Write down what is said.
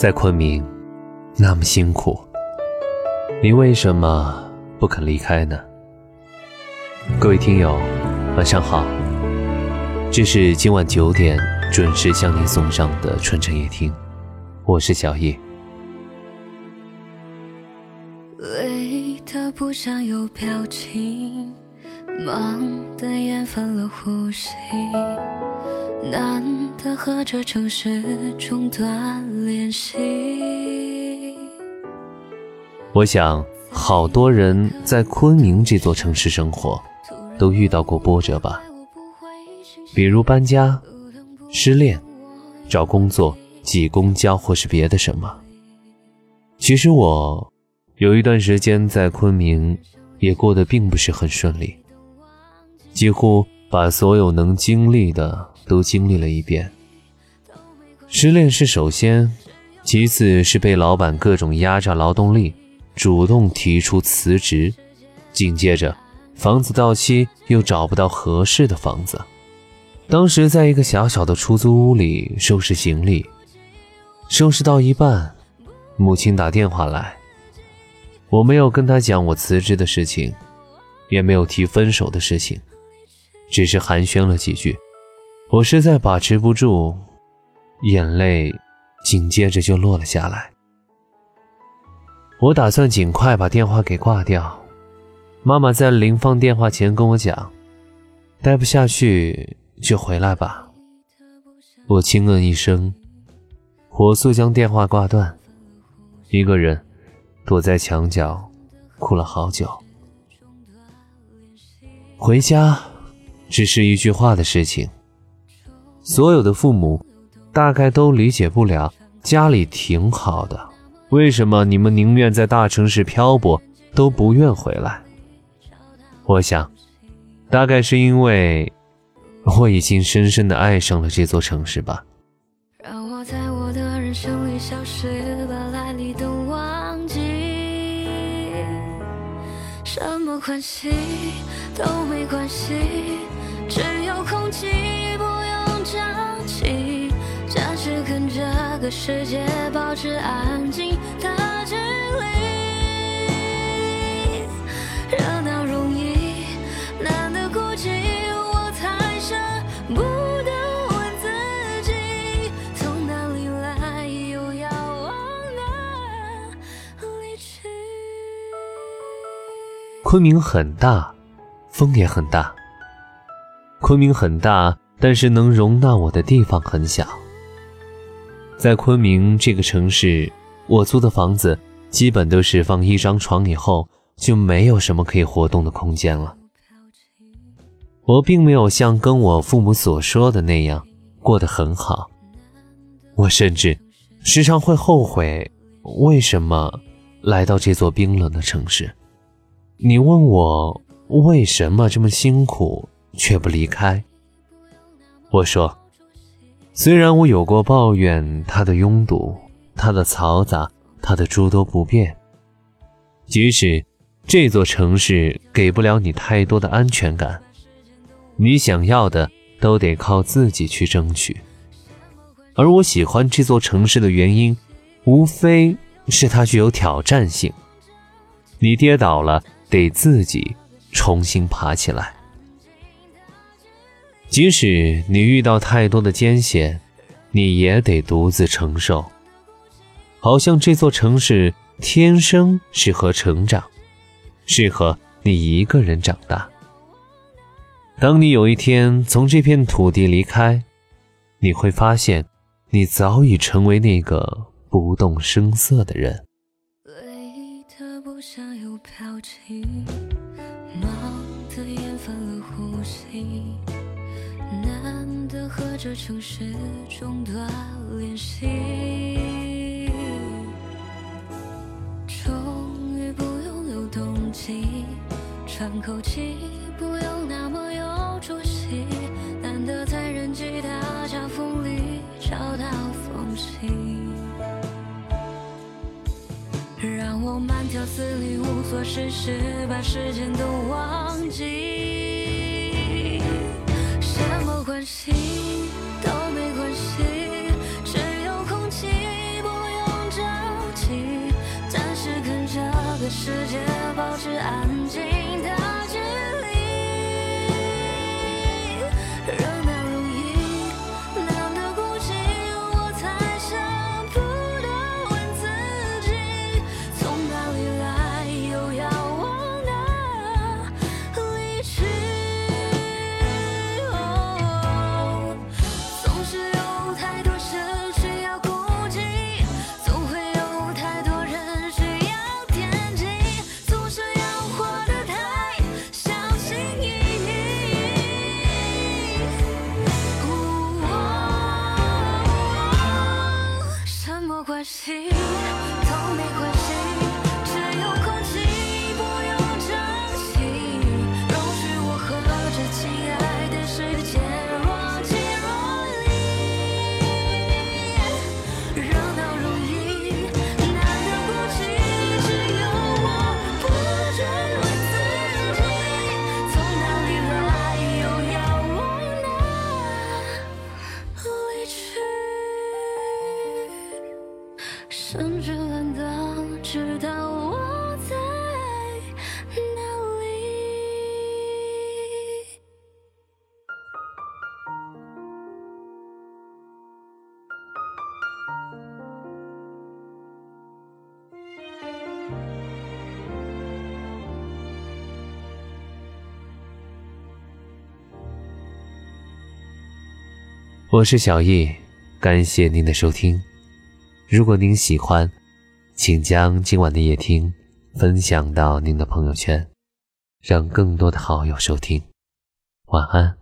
在昆明，那么辛苦，你为什么不肯离开呢？各位听友，晚上好，这是今晚九点准时向您送上的春城夜听，我是小叶。累的不想有表情，忙的厌烦了呼吸。难得和这城市中断联系。我想，好多人在昆明这座城市生活，都遇到过波折吧？比如搬家、失恋、找工作、挤公交，或是别的什么。其实我有一段时间在昆明，也过得并不是很顺利，几乎把所有能经历的。都经历了一遍，失恋是首先，其次是被老板各种压榨劳动力，主动提出辞职，紧接着房子到期又找不到合适的房子。当时在一个小小的出租屋里收拾行李，收拾到一半，母亲打电话来，我没有跟她讲我辞职的事情，也没有提分手的事情，只是寒暄了几句。我实在把持不住，眼泪紧接着就落了下来。我打算尽快把电话给挂掉。妈妈在临放电话前跟我讲：“待不下去就回来吧。”我轻嗯一声，火速将电话挂断，一个人躲在墙角哭了好久。回家只是一句话的事情。所有的父母大概都理解不了，家里挺好的，为什么你们宁愿在大城市漂泊，都不愿回来？我想，大概是因为我已经深深的爱上了这座城市吧。让我在我的人生里消失，把来历都忘记，什么关系都没关系，只有空气不。个世界保持安静的距离，热闹容易，难得孤寂，我才舍不得问自己，从哪里来，又要往哪里去。昆明很大，风也很大。昆明很大，但是能容纳我的地方很小。在昆明这个城市，我租的房子基本都是放一张床以后就没有什么可以活动的空间了。我并没有像跟我父母所说的那样过得很好，我甚至时常会后悔为什么来到这座冰冷的城市。你问我为什么这么辛苦却不离开，我说。虽然我有过抱怨它的拥堵、它的嘈杂、它的诸多不便，即使这座城市给不了你太多的安全感，你想要的都得靠自己去争取。而我喜欢这座城市的原因，无非是它具有挑战性。你跌倒了，得自己重新爬起来。即使你遇到太多的艰险，你也得独自承受。好像这座城市天生适合成长，适合你一个人长大。当你有一天从这片土地离开，你会发现，你早已成为那个不动声色的人。表情，忙的厌烦了呼吸。难得和这城市中断联系，终于不用有动机，喘口气不用那么有出息，难得在人迹大夹缝里找到缝隙，让我慢条斯理无所事事，把时间都忘记。关知道我在哪里。我是小易，感谢您的收听。如果您喜欢，请将今晚的夜听分享到您的朋友圈，让更多的好友收听。晚安。